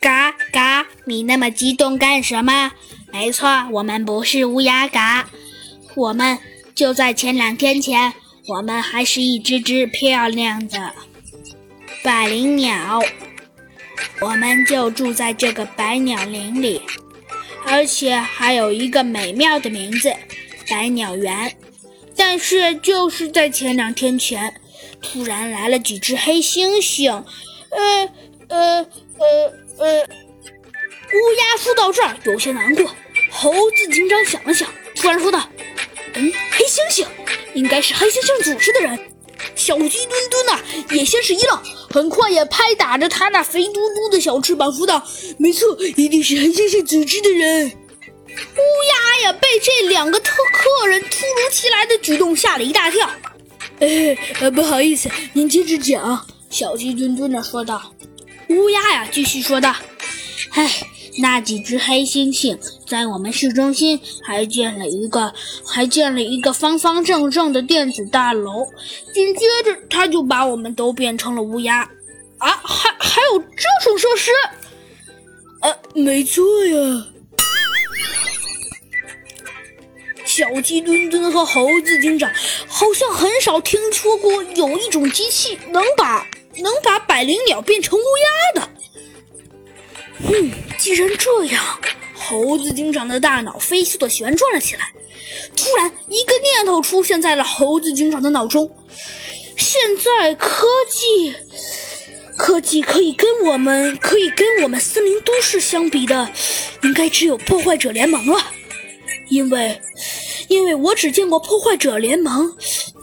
嘎嘎，你那么激动干什么？没错，我们不是乌鸦嘎，我们就在前两天前，我们还是一只只漂亮的百灵鸟，我们就住在这个百鸟林里，而且还有一个美妙的名字——百鸟园。但是就是在前两天前，突然来了几只黑猩猩，呃呃呃，乌鸦说到这儿有些难过。猴子警长想了想，突然说道：“嗯，黑猩猩应该是黑猩猩组织的人。”小鸡墩墩呐，也先是一愣，很快也拍打着他那肥嘟嘟的小翅膀，说道：“没错，一定是黑猩猩组织的人。”乌鸦呀，被这两个特客人突如其来的举动吓了一大跳。哎，呃，不好意思，您接着讲。”小鸡墩墩的说道。乌鸦呀，继续说道：“唉，那几只黑猩猩在我们市中心还建了一个，还建了一个方方正正的电子大楼。紧接着，他就把我们都变成了乌鸦。啊，还还有这种设施？啊，没错呀。”小鸡墩墩和猴子警长好像很少听说过有一种机器能把能把百灵鸟变成乌鸦的。嗯，既然这样，猴子警长的大脑飞速的旋转了起来。突然，一个念头出现在了猴子警长的脑中：现在科技，科技可以跟我们可以跟我们森林都市相比的，应该只有破坏者联盟了，因为。因为我只见过破坏者联盟，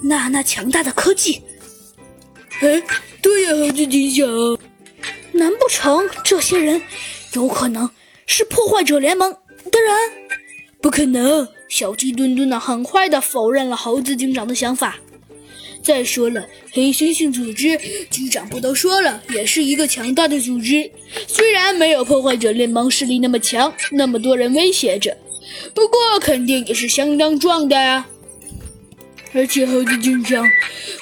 那那强大的科技。哎，对呀，猴子警长，难不成这些人有可能是破坏者联盟的人？不可能！小鸡墩墩呢，很快的否认了猴子警长的想法。再说了，黑猩猩组织警长不都说了，也是一个强大的组织，虽然没有破坏者联盟势力那么强，那么多人威胁着。不过肯定也是相当壮的啊！而且猴子警长，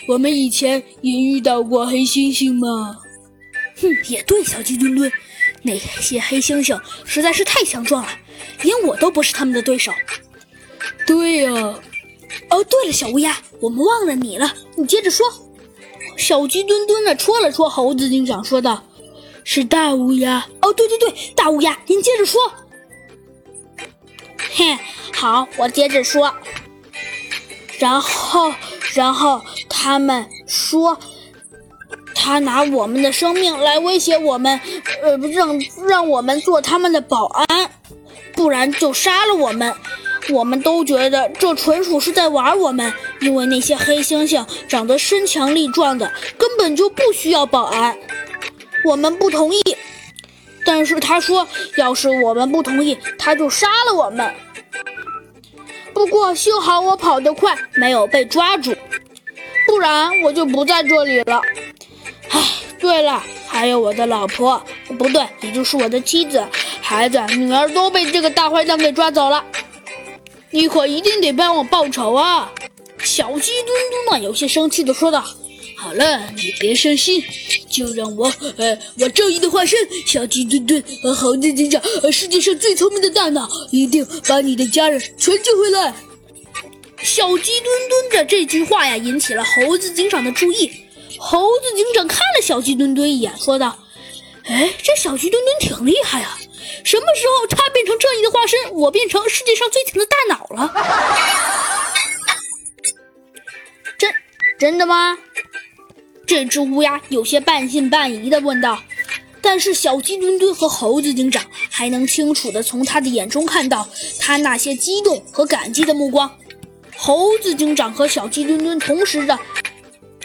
我们以前也遇到过黑猩猩嘛。哼，也对，小鸡墩墩，那些黑猩猩实在是太强壮了，连我都不是他们的对手。对呀。哦，对了，小乌鸦，我们忘了你了，你接着说。小鸡墩墩的戳了戳猴子警长，说道：“是大乌鸦。”哦，对对对，大乌鸦，您接着说。嘿，好，我接着说。然后，然后他们说，他拿我们的生命来威胁我们，呃，让让我们做他们的保安，不然就杀了我们。我们都觉得这纯属是在玩我们，因为那些黑猩猩长得身强力壮的，根本就不需要保安。我们不同意。但是他说，要是我们不同意，他就杀了我们。不过幸好我跑得快，没有被抓住，不然我就不在这里了。唉，对了，还有我的老婆，不对，也就是我的妻子、孩子、女儿都被这个大坏蛋给抓走了。你可一定得帮我报仇啊！小鸡墩墩呢，有些生气地说道。好了，你别伤心，就让我，呃，我正义的化身小鸡墩墩和猴子警长，呃，世界上最聪明的大脑，一定把你的家人全救回来。小鸡墩墩的这句话呀，引起了猴子警长的注意。猴子警长看了小鸡墩墩一眼，说道：“哎，这小鸡墩墩挺厉害啊！什么时候他变成正义的化身，我变成世界上最强的大脑了？”真真的吗？这只乌鸦有些半信半疑地问道：“但是小鸡墩墩和猴子警长还能清楚地从他的眼中看到他那些激动和感激的目光。”猴子警长和小鸡墩墩同时的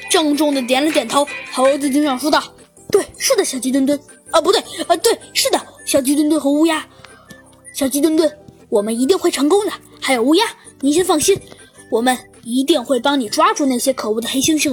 郑重地点了点头。猴子警长说道：“对，是的，小鸡墩墩。啊，不对，啊，对，是的，小鸡墩墩和乌鸦。小鸡墩墩，我们一定会成功的。还有乌鸦，您先放心，我们一定会帮你抓住那些可恶的黑猩猩。”